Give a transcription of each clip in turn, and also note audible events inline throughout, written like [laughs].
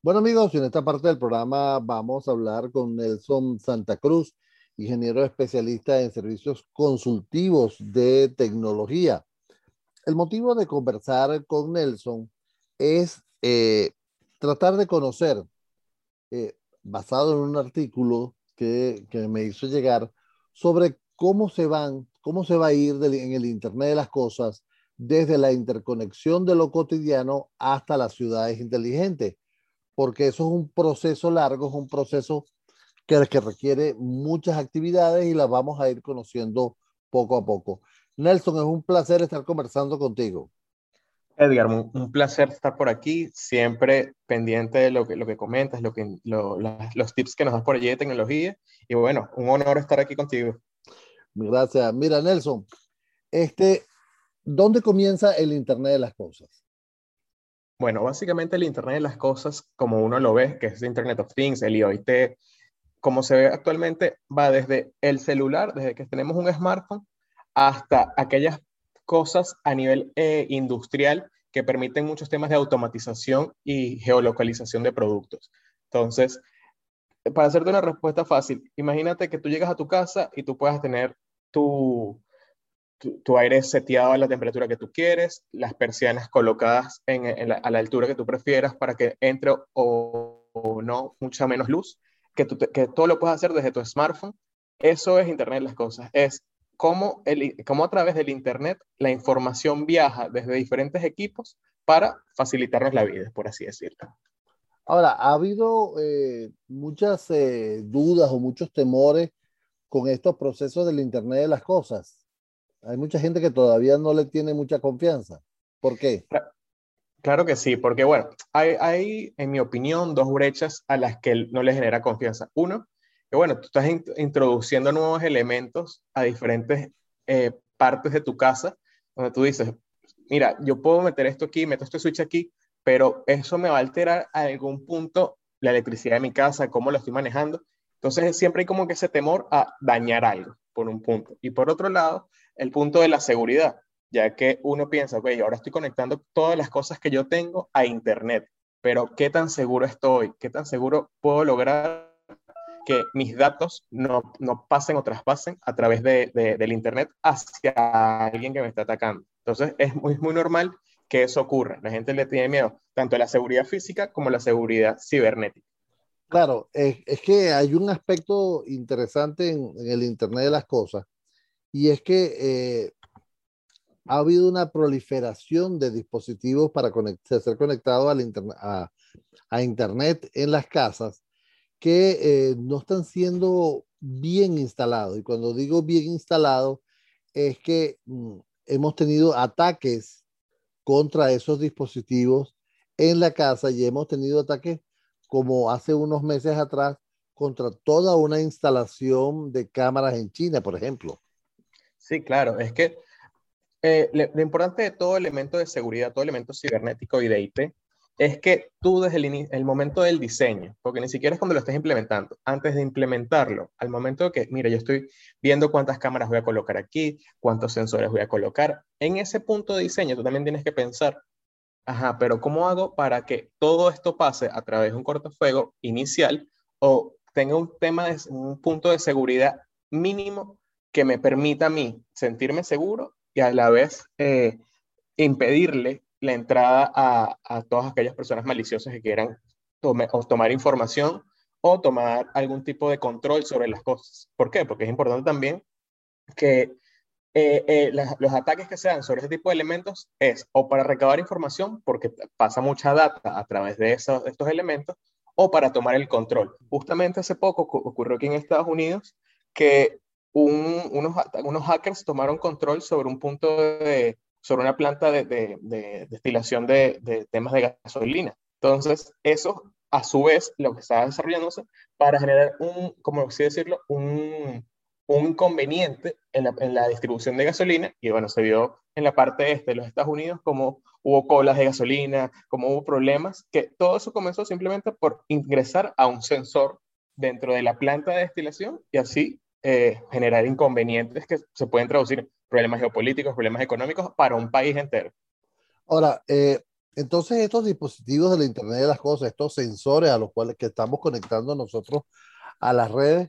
Bueno amigos, en esta parte del programa vamos a hablar con Nelson Santa Cruz, ingeniero especialista en servicios consultivos de tecnología. El motivo de conversar con Nelson es eh, tratar de conocer, eh, basado en un artículo que, que, me hizo llegar, sobre cómo se van, cómo se va a ir en el Internet de las Cosas desde la interconexión de lo cotidiano hasta las ciudades inteligentes porque eso es un proceso largo, es un proceso que, que requiere muchas actividades y las vamos a ir conociendo poco a poco. Nelson, es un placer estar conversando contigo. Edgar, un placer estar por aquí, siempre pendiente de lo que, lo que comentas, lo que, los tips que nos das por allí de tecnología. Y bueno, un honor estar aquí contigo. Gracias. Mira, Nelson, este, ¿dónde comienza el Internet de las Cosas? Bueno, básicamente el Internet de las Cosas, como uno lo ve, que es Internet of Things, el IoT, como se ve actualmente, va desde el celular, desde que tenemos un smartphone, hasta aquellas cosas a nivel eh, industrial que permiten muchos temas de automatización y geolocalización de productos. Entonces, para hacerte una respuesta fácil, imagínate que tú llegas a tu casa y tú puedas tener tu, tu, aire seteado a la temperatura que tú quieres, las persianas colocadas en, a la altura que tú prefieras para que entre o, no mucha menos luz, que, que todo lo puedes hacer desde tu smartphone. Eso es Internet de las Cosas. Es cómo, el, cómo a través del Internet la información viaja desde diferentes equipos para facilitarnos la vida, por así decirlo. Ahora, ha habido eh, muchas eh, dudas o muchos temores con estos procesos del Internet de las Cosas. Hay mucha gente que todavía no le tiene mucha confianza. ¿Por qué? Claro que sí, porque bueno, hay, hay en mi opinión dos brechas a las que no le genera confianza. Uno, que bueno, tú estás introduciendo nuevos elementos a diferentes eh, partes de tu casa, donde tú dices, mira, yo puedo meter esto aquí, meto este switch aquí, pero eso me va a alterar a algún punto la electricidad de mi casa, cómo lo estoy manejando. Entonces siempre hay como que ese temor a dañar algo, por un punto. Y por otro lado, el punto de la seguridad, ya que uno piensa, ok, ahora estoy conectando todas las cosas que yo tengo a Internet, pero ¿qué tan seguro estoy? ¿Qué tan seguro puedo lograr que mis datos no, no pasen o traspasen a través de, del Internet hacia alguien que me está atacando? Entonces, es muy, muy normal que eso ocurra. La gente le tiene miedo tanto a la seguridad física como a la seguridad cibernética. Claro, es, es que hay un aspecto interesante en, en, el Internet de las Cosas y es que eh, ha habido una proliferación de dispositivos para ser conectados a, Internet en las casas que eh, no están siendo bien instalados. Y cuando digo bien instalados, es que mm, hemos tenido ataques contra esos dispositivos en la casa y hemos tenido ataques como hace unos meses atrás contra toda una instalación de cámaras en China, por ejemplo. Sí, claro, es que eh, lo, importante de todo elemento de seguridad, todo elemento cibernético y de IT, es que tú desde el, el, momento del diseño, porque ni siquiera es cuando lo estés implementando, antes de implementarlo, al momento de que, mira, yo estoy viendo cuántas cámaras voy a colocar aquí, cuántos sensores voy a colocar, en ese punto de diseño tú también tienes que pensar, ajá, pero ¿cómo hago para que todo esto pase a través de un cortafuego inicial o tenga un tema de un punto de seguridad mínimo que me permita a mí sentirme seguro y a la vez eh, impedirle la entrada a, a, todas aquellas personas maliciosas que quieran tomar información o tomar algún tipo de control sobre las cosas. ¿Por qué? Porque es importante también que eh, eh, los ataques que se dan sobre ese tipo de elementos es o para recabar información, porque pasa mucha data a través de esos, estos elementos, o para tomar el control. Justamente hace poco ocurrió aquí en Estados Unidos que unos, unos hackers tomaron control sobre un punto de, sobre una planta de, de, destilación de, temas de gasolina. Entonces, eso a su vez lo que estaba desarrollándose para generar un, como así decirlo, un, un inconveniente en la, en la, distribución de gasolina. Y bueno, se vio en la parte este de los Estados Unidos como hubo colas de gasolina, como hubo problemas, que todo eso comenzó simplemente por ingresar a un sensor dentro de la planta de destilación y así eh, generar inconvenientes que se pueden traducir en problemas geopolíticos, problemas económicos para un país entero. Ahora, eh, Entonces, estos dispositivos de la Internet de las Cosas, estos sensores a los cuales que estamos conectando nosotros a las redes,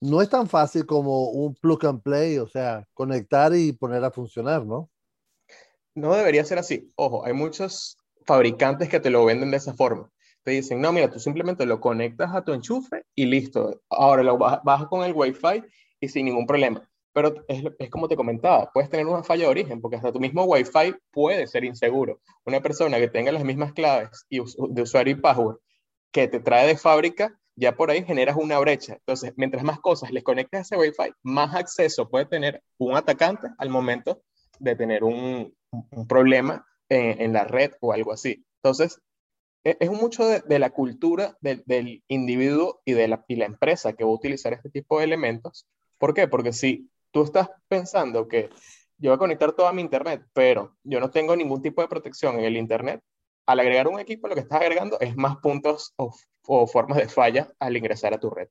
no es tan fácil como un plug and play, o sea, conectar y poner a funcionar, ¿no? No debería ser así. Ojo, hay muchos fabricantes que te lo venden de esa forma. Te dicen, no, mira, tú simplemente lo conectas a tu enchufe y listo. Ahora lo bajas con el Wi-Fi y sin ningún problema. Pero es, es, como te comentaba, puedes tener una falla de origen, porque hasta tu mismo Wi-Fi puede ser inseguro. Una persona que tenga las mismas claves y de usuario y password que te trae de fábrica, ya por ahí generas una brecha. Entonces, mientras más cosas les conectes a ese Wi-Fi, más acceso puede tener un atacante al momento de tener un, un problema en, en, la red o algo así. Entonces, es mucho de, de la cultura del, del individuo y de la, y la empresa que va a utilizar este tipo de elementos. ¿Por qué? Porque si tú estás pensando que yo voy a conectar toda mi internet, pero yo no tengo ningún tipo de protección en el internet, al agregar un equipo lo que estás agregando es más puntos o, o formas de falla al ingresar a tu red.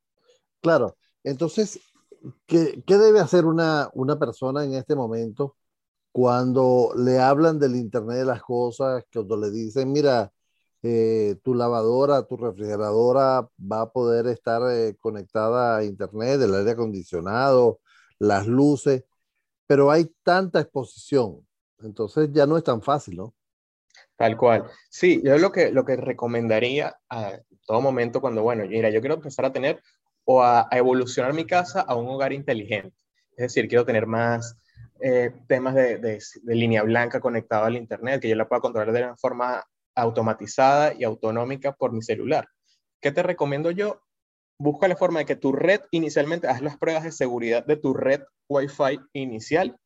Claro, entonces, ¿qué, qué debe hacer una, una persona en este momento cuando le hablan del Internet de las Cosas, cuando le dicen, mira, eh, tu lavadora, tu refrigeradora va a poder estar eh, conectada a Internet, el aire acondicionado, las luces, pero hay tanta exposición, entonces ya no es tan fácil, ¿no? Tal cual. Sí, yo lo que, lo que recomendaría a todo momento cuando, bueno, mira, yo quiero empezar a tener o a, a evolucionar mi casa a un hogar inteligente. Es decir, quiero tener más eh, temas de, de, de, línea blanca conectado al Internet, que yo la pueda controlar de una forma automatizada y autonómica por mi celular. ¿Qué te recomiendo yo? Busca la forma de que tu red inicialmente, haz las pruebas de seguridad de tu red Wi-Fi inicial.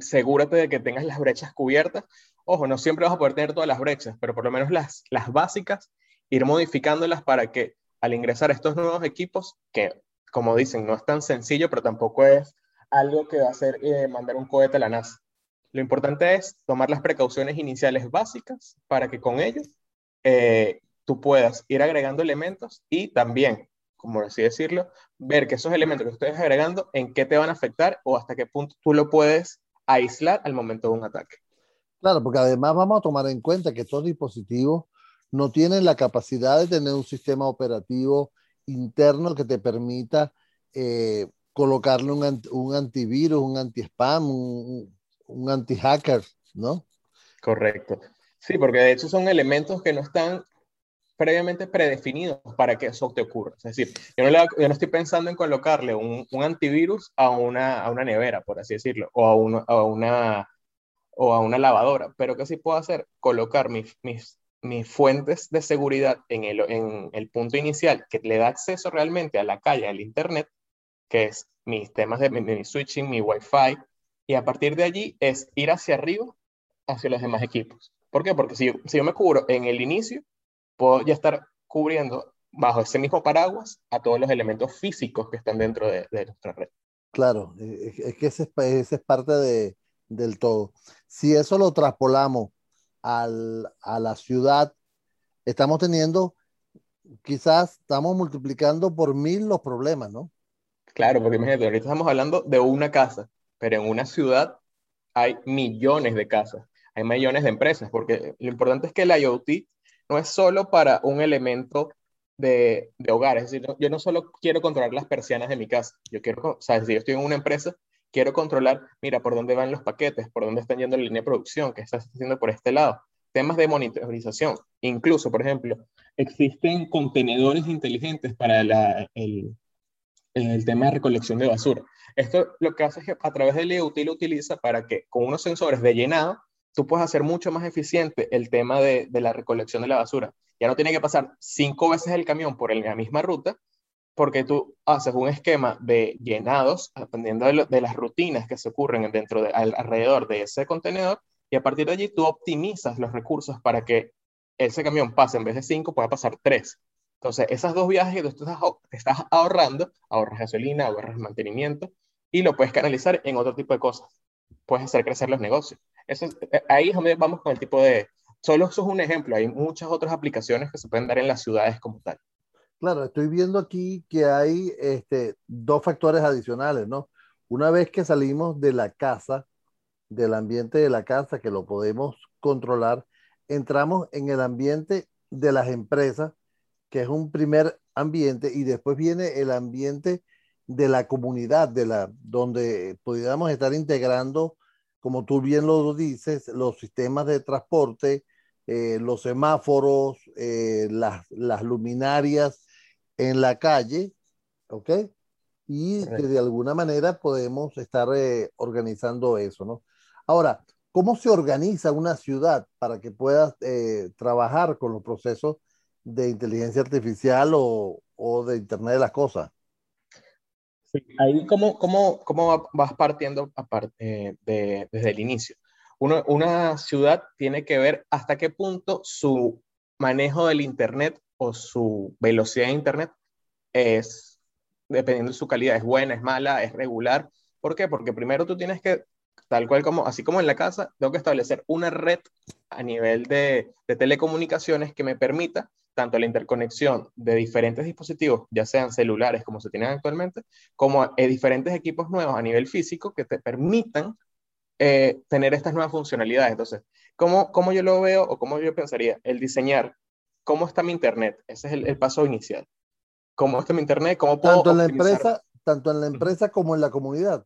Segúrate de que tengas las brechas cubiertas. Ojo, no siempre vas a poder tener todas las brechas, pero por lo menos las, las básicas, ir modificándolas para que al ingresar estos nuevos equipos, que como dicen, no es tan sencillo, pero tampoco es algo que va a hacer eh, mandar un cohete a la NASA. Lo importante es tomar las precauciones iniciales básicas para que con ello eh, tú puedas ir agregando elementos y también, como así decirlo, ver que esos elementos que estés agregando, en qué te van a afectar o hasta qué punto tú lo puedes aislar al momento de un ataque. Claro, porque además vamos a tomar en cuenta que estos dispositivos no tienen la capacidad de tener un sistema operativo interno que te permita eh, colocarle un, un, antivirus, un anti-spam, un, un anti-hacker, ¿no? Correcto. Sí, porque de hecho son elementos que no están previamente predefinidos para que eso te ocurra. Es decir, yo no, estoy pensando en colocarle un, antivirus a una, a una nevera, por así decirlo, o a, a, una, o a una lavadora, pero que sí puedo hacer, colocar mis, mis, mis fuentes de seguridad en el, en el punto inicial que le da acceso realmente a la calle, al Internet, que es mis temas de mi switching, mi Wi-Fi, y a partir de allí es ir hacia arriba, hacia los demás equipos. ¿Por qué? Porque si yo, si yo me cubro en el inicio, puedo ya estar cubriendo bajo ese mismo paraguas a todos los elementos físicos que están dentro de, de nuestra red. Claro, es que ese, ese es parte de, del todo. Si eso lo traspolamos al, a la ciudad, estamos teniendo, quizás estamos multiplicando por mil los problemas, ¿no? Claro, porque imagínate, ahorita estamos hablando de una casa, pero en una ciudad hay millones de casas, hay millones de empresas, porque lo importante es que el IoT no es solo para un elemento de, de hogar, es decir, yo no solo quiero controlar las persianas de mi casa, yo quiero, o sea, si yo estoy en una empresa, quiero controlar, mira, por dónde van los paquetes, por dónde están yendo la línea de producción, qué estás haciendo por este lado, temas de monitorización, incluso, por ejemplo, existen contenedores inteligentes para la, el, el tema de recolección de basura. Esto lo que hace es que a través del IoT lo utiliza para que con unos sensores de llenado tú puedas hacer mucho más eficiente el tema de, de, la recolección de la basura. Ya no tiene que pasar cinco veces el camión por la misma ruta, porque tú haces un esquema de llenados, dependiendo de, las rutinas que se ocurren dentro de, al, alrededor de ese contenedor, y a partir de allí tú optimizas los recursos para que ese camión pase en vez de cinco, pueda pasar tres. Entonces, esas dos viajes que tú estás, ahorrando, ahorras gasolina, ahorras mantenimiento, y lo puedes canalizar en otro tipo de cosas. Puedes hacer crecer los negocios. Eso, eh, ahí vamos con el tipo de... Solo eso es un ejemplo, hay muchas otras aplicaciones que se pueden dar en las ciudades como tal. Claro, estoy viendo aquí que hay este, dos factores adicionales, ¿no? Una vez que salimos de la casa, del ambiente de la casa, que lo podemos controlar, entramos en el ambiente de las empresas, que es un primer ambiente, y después viene el ambiente de la comunidad, de la, donde pudiéramos estar integrando, como tú bien lo dices, los sistemas de transporte, eh, los semáforos, eh, las, las, luminarias en la calle, ¿ok? Y que de alguna manera podemos estar eh, organizando eso, ¿no? Ahora, ¿cómo se organiza una ciudad para que pueda trabajar con los procesos de inteligencia artificial o, o de Internet de las Cosas? Ahí, ¿cómo, cómo, cómo vas partiendo aparte, de, desde el inicio? una ciudad tiene que ver hasta qué punto su manejo del Internet o su velocidad de Internet es, dependiendo de su calidad, es buena, es mala, es regular. ¿Por qué? Porque primero tú tienes que, tal cual como, así como en la casa, tengo que establecer una red a nivel de, de telecomunicaciones que me permita tanto la interconexión de diferentes dispositivos, ya sean celulares como se tienen actualmente, como diferentes equipos nuevos a nivel físico que te permitan eh, tener estas nuevas funcionalidades. Entonces, ¿cómo, ¿cómo, yo lo veo o cómo yo pensaría? El diseñar, ¿cómo está mi Internet? Ese es el, paso inicial. ¿Cómo está mi Internet? ¿Cómo puedo tanto en la empresa Tanto en la empresa como en la comunidad.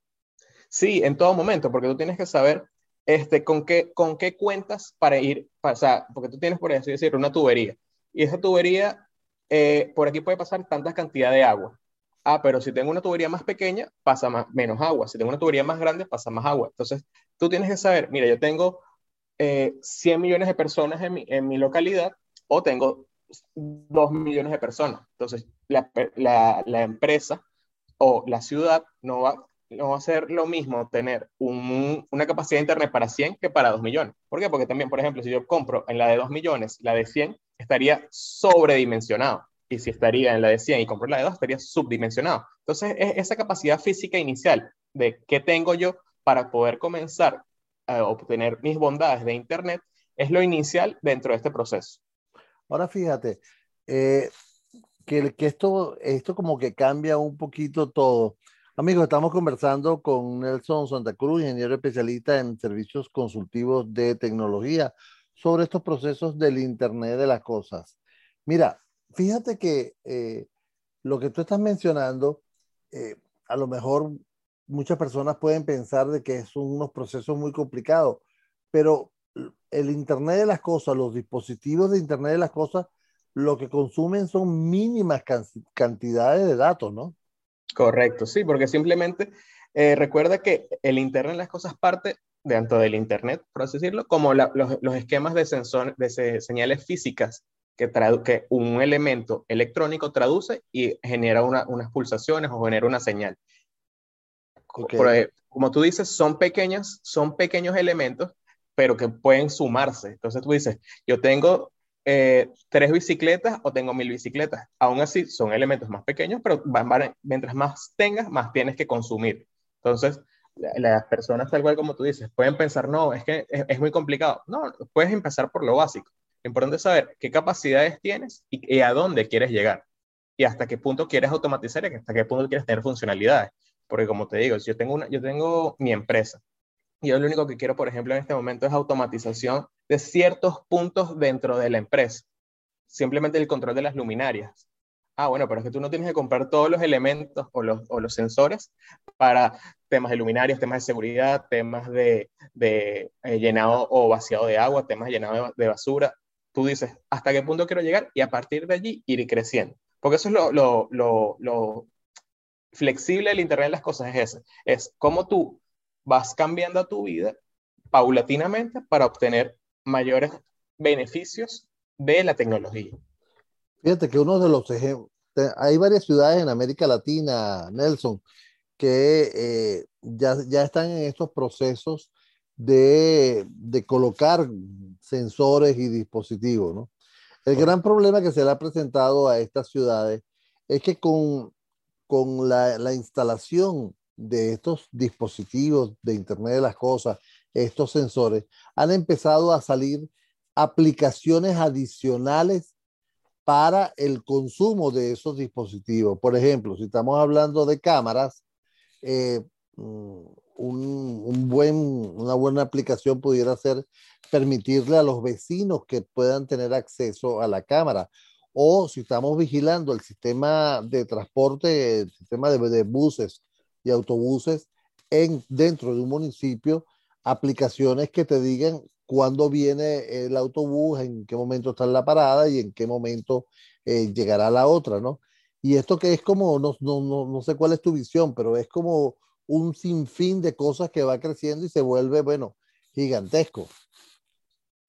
Sí, en todo momento, porque tú tienes que saber este, con, qué, con qué cuentas para ir, o sea, porque tú tienes, por así decirlo, una tubería y esa tubería, eh, por aquí puede pasar tanta cantidad de agua. Ah, pero si tengo una tubería más pequeña, pasa más, menos agua. Si tengo una tubería más grande, pasa más agua. Entonces, tú tienes que saber, mira, yo tengo 100 eh, millones de personas en mi, en mi, localidad o tengo 2 millones de personas. Entonces, la, la, la empresa o la ciudad no va, no va a ser lo mismo tener un, una capacidad de Internet para 100 que para 2 millones. ¿Por qué? Porque también, por ejemplo, si yo compro en la de 2 millones, la de 100, estaría sobredimensionado. Y si estaría en la de 100 y compro la de 2, estaría subdimensionado. Entonces, es esa capacidad física inicial de qué tengo yo para poder comenzar a obtener mis bondades de Internet es lo inicial dentro de este proceso. Ahora fíjate, eh, que, que, esto, esto como que cambia un poquito todo. Amigos, estamos conversando con Nelson Santa Cruz, ingeniero especialista en servicios consultivos de tecnología sobre estos procesos del Internet de las Cosas. Mira, fíjate que eh, lo que tú estás mencionando, eh, a lo mejor muchas personas pueden pensar de que son unos procesos muy complicados, pero el Internet de las Cosas, los dispositivos de Internet de las Cosas, lo que consumen son mínimas cantidades de datos, ¿no? Correcto, sí, porque simplemente eh, recuerda que el Internet de las Cosas parte dentro del Internet, por así decirlo, como los, los, esquemas de, sensor, de señales físicas que, que, un elemento electrónico traduce y genera una, unas pulsaciones o genera una señal. como tú dices, son pequeñas, son pequeños elementos, pero que pueden sumarse. Entonces tú dices, yo tengo eh, tres bicicletas o tengo mil bicicletas. Aún así, son elementos más pequeños, pero van, mientras más tengas, más tienes que consumir. Entonces, las personas, tal cual como tú dices, pueden pensar, no, es que es, muy complicado. No, puedes empezar por lo básico. Lo importante es saber qué capacidades tienes y, a dónde quieres llegar. Y hasta qué punto quieres automatizar y hasta qué punto quieres tener funcionalidades. Porque como te digo, yo tengo, una, yo tengo mi empresa y yo lo único que quiero, por ejemplo, en este momento es automatización de ciertos puntos dentro de la empresa. Simplemente el control de las luminarias ah, bueno, pero es que tú no tienes que comprar todos los elementos o los, o los sensores para temas de luminarios, temas de seguridad, temas de, de eh, llenado o vaciado de agua, temas de llenado de, basura. Tú dices, ¿hasta qué punto quiero llegar? Y a partir de allí ir creciendo. Porque eso es lo, lo, lo, lo flexible del Internet de las cosas, es ese. Es cómo tú vas cambiando tu vida paulatinamente para obtener mayores beneficios de la tecnología. Fíjate que uno de los ejemplos, hay varias ciudades en América Latina, Nelson, que eh, ya, ya están en estos procesos de, de, colocar sensores y dispositivos, ¿no? El gran problema que se le ha presentado a estas ciudades es que con, con la, la instalación de estos dispositivos de Internet de las Cosas, estos sensores, han empezado a salir aplicaciones adicionales para el consumo de esos dispositivos. Por ejemplo, si estamos hablando de cámaras, eh, mm, un, una buena aplicación pudiera ser permitirle a los vecinos que puedan tener acceso a la cámara. O si estamos vigilando el sistema de transporte, el sistema de, de buses y autobuses en, dentro de un municipio, aplicaciones que te digan cuándo viene el autobús, en qué momento está en la parada y en qué momento eh, llegará la otra, ¿no? Y esto que es como, no, no, no, no sé cuál es tu visión, pero es como un sinfín de cosas que va creciendo y se vuelve, bueno, gigantesco.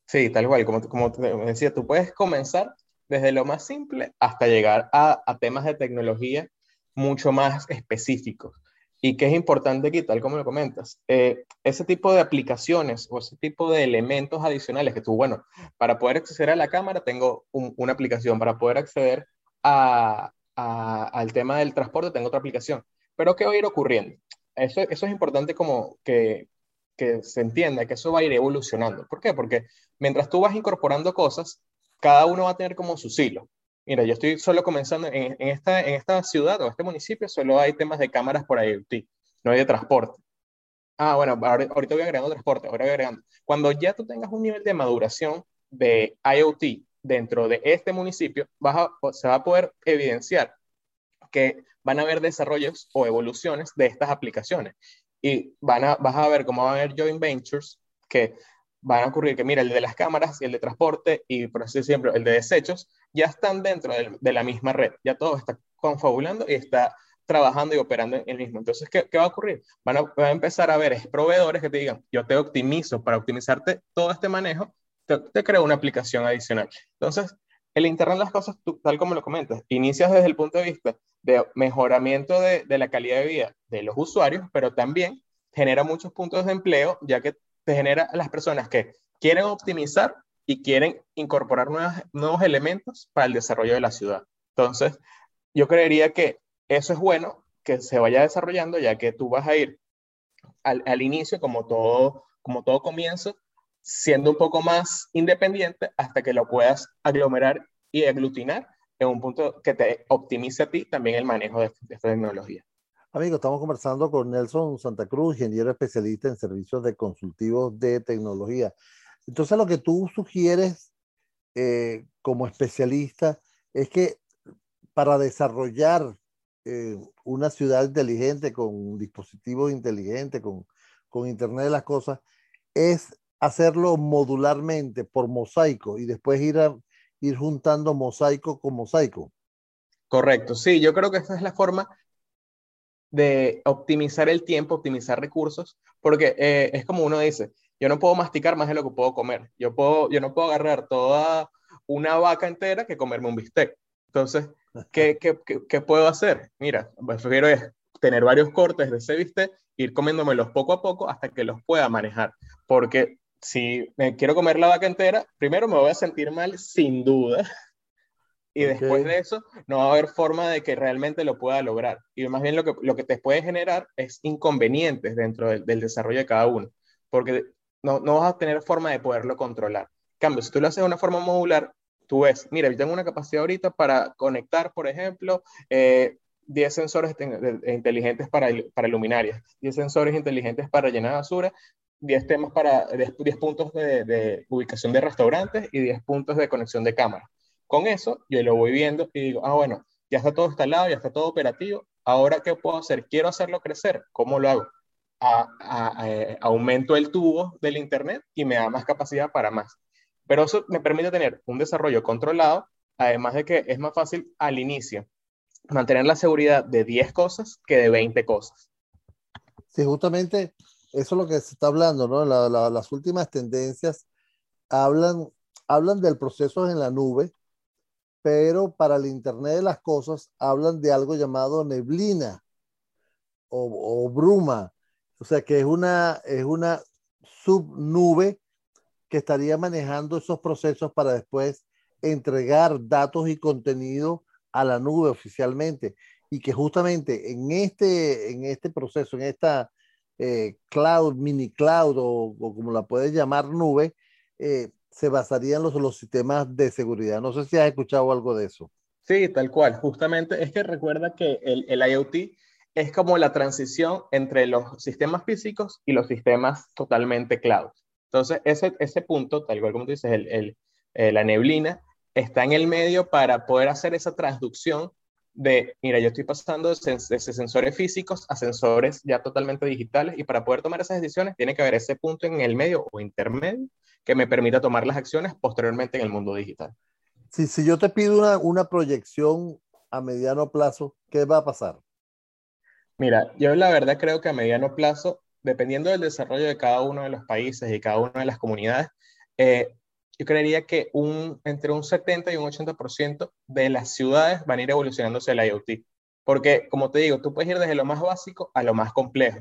Sí, tal cual, como, como te decía, tú puedes comenzar desde lo más simple hasta llegar a, a temas de tecnología mucho más específicos. Y que es importante aquí, tal como lo comentas, eh, ese tipo de aplicaciones o ese tipo de elementos adicionales que tú, bueno, para poder acceder a la cámara tengo una aplicación, para poder acceder a, al tema del transporte tengo otra aplicación. Pero ¿qué va a ir ocurriendo? Eso, eso es importante como que, que se entienda que eso va a ir evolucionando. ¿Por qué? Porque mientras tú vas incorporando cosas, cada uno va a tener como su silo. Mira, yo estoy solo comenzando en, esta, en esta ciudad o este municipio, solo hay temas de cámaras por IoT, no hay de transporte. Ah, bueno, ahorita voy agregando transporte, ahora voy agregando. Cuando ya tú tengas un nivel de maduración de IoT dentro de este municipio, se va a poder evidenciar que van a haber desarrollos o evoluciones de estas aplicaciones. Y van a, vas a ver cómo van a haber joint ventures que van a ocurrir que, mira, el de las cámaras y el de transporte y, por así decirlo, el de desechos, ya están dentro de, la misma red, ya todo está confabulando y está trabajando y operando en el mismo. Entonces, ¿qué, va a ocurrir? Van a, empezar a ver proveedores que te digan, yo te optimizo para optimizarte todo este manejo, te, creo una aplicación adicional. Entonces, el Internet de las cosas, tal como lo comentas, inicias desde el punto de vista de mejoramiento de, de la calidad de vida de los usuarios, pero también genera muchos puntos de empleo, ya que te genera a las personas que quieren optimizar y quieren incorporar nuevos elementos para el desarrollo de la ciudad. Entonces, yo creería que eso es bueno que se vaya desarrollando, ya que tú vas a ir al, al inicio, como todo, como todo comienzo, siendo un poco más independiente hasta que lo puedas aglomerar y aglutinar en un punto que te optimice a ti también el manejo de, de esta tecnología. Amigos, estamos conversando con Nelson Santa Cruz, ingeniero especialista en servicios de consultivos de tecnología. Entonces, lo que tú sugieres eh, como especialista es que para desarrollar eh, una ciudad inteligente con dispositivos inteligentes, con, con Internet de las Cosas, es hacerlo modularmente por mosaico y después ir, a, ir juntando mosaico con mosaico. Correcto, sí, yo creo que esa es la forma de optimizar el tiempo, optimizar recursos, porque eh, es como uno dice, yo no puedo masticar más de lo que puedo comer. Yo, puedo, yo no puedo agarrar toda una vaca entera que comerme un bistec. Entonces, ¿qué, qué, qué, puedo hacer? Mira, prefiero es tener varios cortes de ese bistec, ir comiéndomelos poco a poco hasta que los pueda manejar. Porque si me quiero comer la vaca entera, primero me voy a sentir mal sin duda. [laughs] Y después de eso, no va a haber forma de que realmente lo pueda lograr. Y más bien lo que, lo que te puede generar es inconvenientes dentro del, del desarrollo de cada uno. Porque no, no vas a tener forma de poderlo controlar. En cambio, si tú lo haces de una forma modular, tú ves, mira, yo tengo una capacidad ahorita para conectar, por ejemplo, 10 eh, sensores inteligentes para, para luminarias, 10 sensores inteligentes para llenar basura, 10 temas para 10, puntos de, ubicación de restaurantes y 10 puntos de conexión de cámara. Con eso, yo lo voy viendo y digo, ah, bueno, ya está todo instalado, ya está todo operativo. Ahora, ¿qué puedo hacer? Quiero hacerlo crecer. ¿Cómo lo hago? a, aumento el tubo del Internet y me da más capacidad para más. Pero eso me permite tener un desarrollo controlado, además de que es más fácil al inicio mantener la seguridad de 10 cosas que de 20 cosas. Sí, justamente eso es lo que se está hablando, ¿no? las últimas tendencias hablan, hablan del proceso en la nube, pero para el Internet de las Cosas hablan de algo llamado neblina o, bruma, o sea que es una, es una subnube que estaría manejando esos procesos para después entregar datos y contenido a la nube oficialmente. Y que justamente en este, en este proceso, en esta eh, cloud, mini cloud o, como la puedes llamar nube, eh, se basarían los, los sistemas de seguridad. No sé si has escuchado algo de eso. Sí, tal cual. Justamente es que recuerda que el, el IoT es como la transición entre los sistemas físicos y los sistemas totalmente cloud. Entonces, ese, ese punto, tal cual como tú dices, el, eh, la neblina, está en el medio para poder hacer esa transducción de, mira, yo estoy pasando de, sensores físicos a sensores ya totalmente digitales y para poder tomar esas decisiones tiene que haber ese punto en el medio o intermedio que me permita tomar las acciones posteriormente en el mundo digital. Si, si yo te pido una, una proyección a mediano plazo, ¿qué va a pasar? Mira, yo la verdad creo que a mediano plazo, dependiendo del desarrollo de cada uno de los países y cada una de las comunidades, eh, yo creería que un, entre un 70 y un 80% de las ciudades van a ir evolucionándose el IoT. Porque, como te digo, tú puedes ir desde lo más básico a lo más complejo.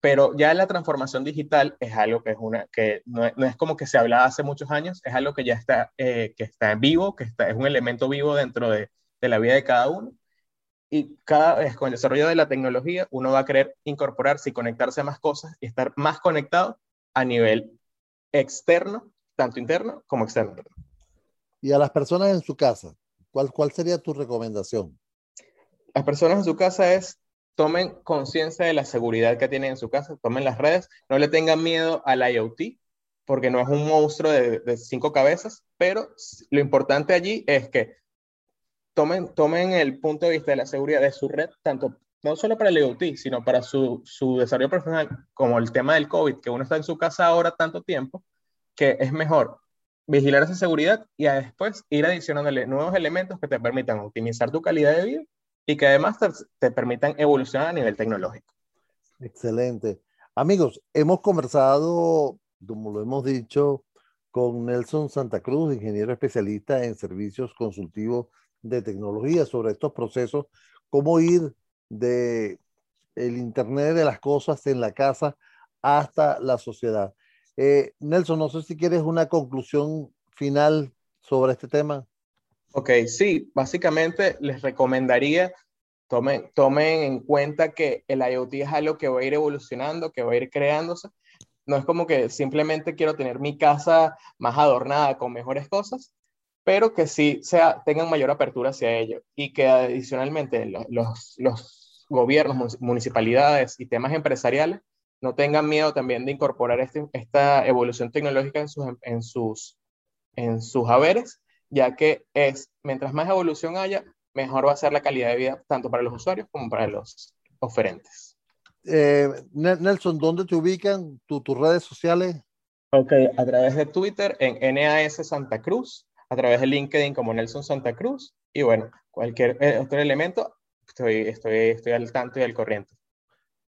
Pero ya la transformación digital es algo que, es una, que no, es como que se hablaba hace muchos años, es algo que ya está, eh, que está vivo, que está, es un elemento vivo dentro de, de la vida de cada uno. Y cada vez con el desarrollo de la tecnología, uno va a querer incorporarse y conectarse a más cosas y estar más conectado a nivel externo tanto interno como externo. Y a las personas en su casa, ¿cuál, cuál sería tu recomendación? Las personas en su casa es tomen conciencia de la seguridad que tienen en su casa, tomen las redes, no le tengan miedo al IoT, porque no es un monstruo de, de cinco cabezas, pero lo importante allí es que tomen, tomen el punto de vista de la seguridad de su red, tanto no solo para el IoT, sino para su, su desarrollo profesional, como el tema del COVID, que uno está en su casa ahora tanto tiempo, que es mejor vigilar esa seguridad y después ir adicionándole nuevos elementos que te permitan optimizar tu calidad de vida y que además te, permitan evolucionar a nivel tecnológico. Excelente. Amigos, hemos conversado, como lo hemos dicho, con Nelson Santa Cruz, ingeniero especialista en servicios consultivos de tecnología, sobre estos procesos, cómo ir de el Internet de las cosas en la casa hasta la sociedad. Eh, Nelson, no sé si quieres una conclusión final sobre este tema. Ok, sí, básicamente les recomendaría tomen, tomen en cuenta que el IoT es algo que va a ir evolucionando, que va a ir creándose. No es como que simplemente quiero tener mi casa más adornada con mejores cosas, pero que sí sea, tengan mayor apertura hacia ello y que adicionalmente los, los gobiernos, municipalidades y temas empresariales no tengan miedo también de incorporar este, esta evolución tecnológica en sus, en, sus, en sus haberes, ya que es, mientras más evolución haya, mejor va a ser la calidad de vida tanto para los usuarios como para los oferentes. Eh, Nelson, ¿dónde te ubican tus redes sociales? Ok, a través de Twitter en NAS Santa Cruz, a través de LinkedIn como Nelson Santa Cruz y bueno, cualquier eh, otro elemento, estoy, estoy, estoy al tanto y al corriente.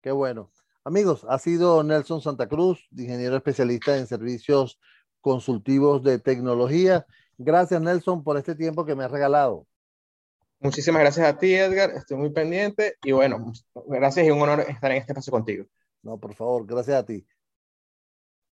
Qué bueno. Amigos, ha sido Nelson Santa Cruz, ingeniero especialista en servicios consultivos de tecnología. Gracias, Nelson, por este tiempo que me has regalado. Muchísimas gracias a ti, Edgar. Estoy muy pendiente y bueno, gracias y un honor estar en este espacio contigo. No, por favor, gracias a ti.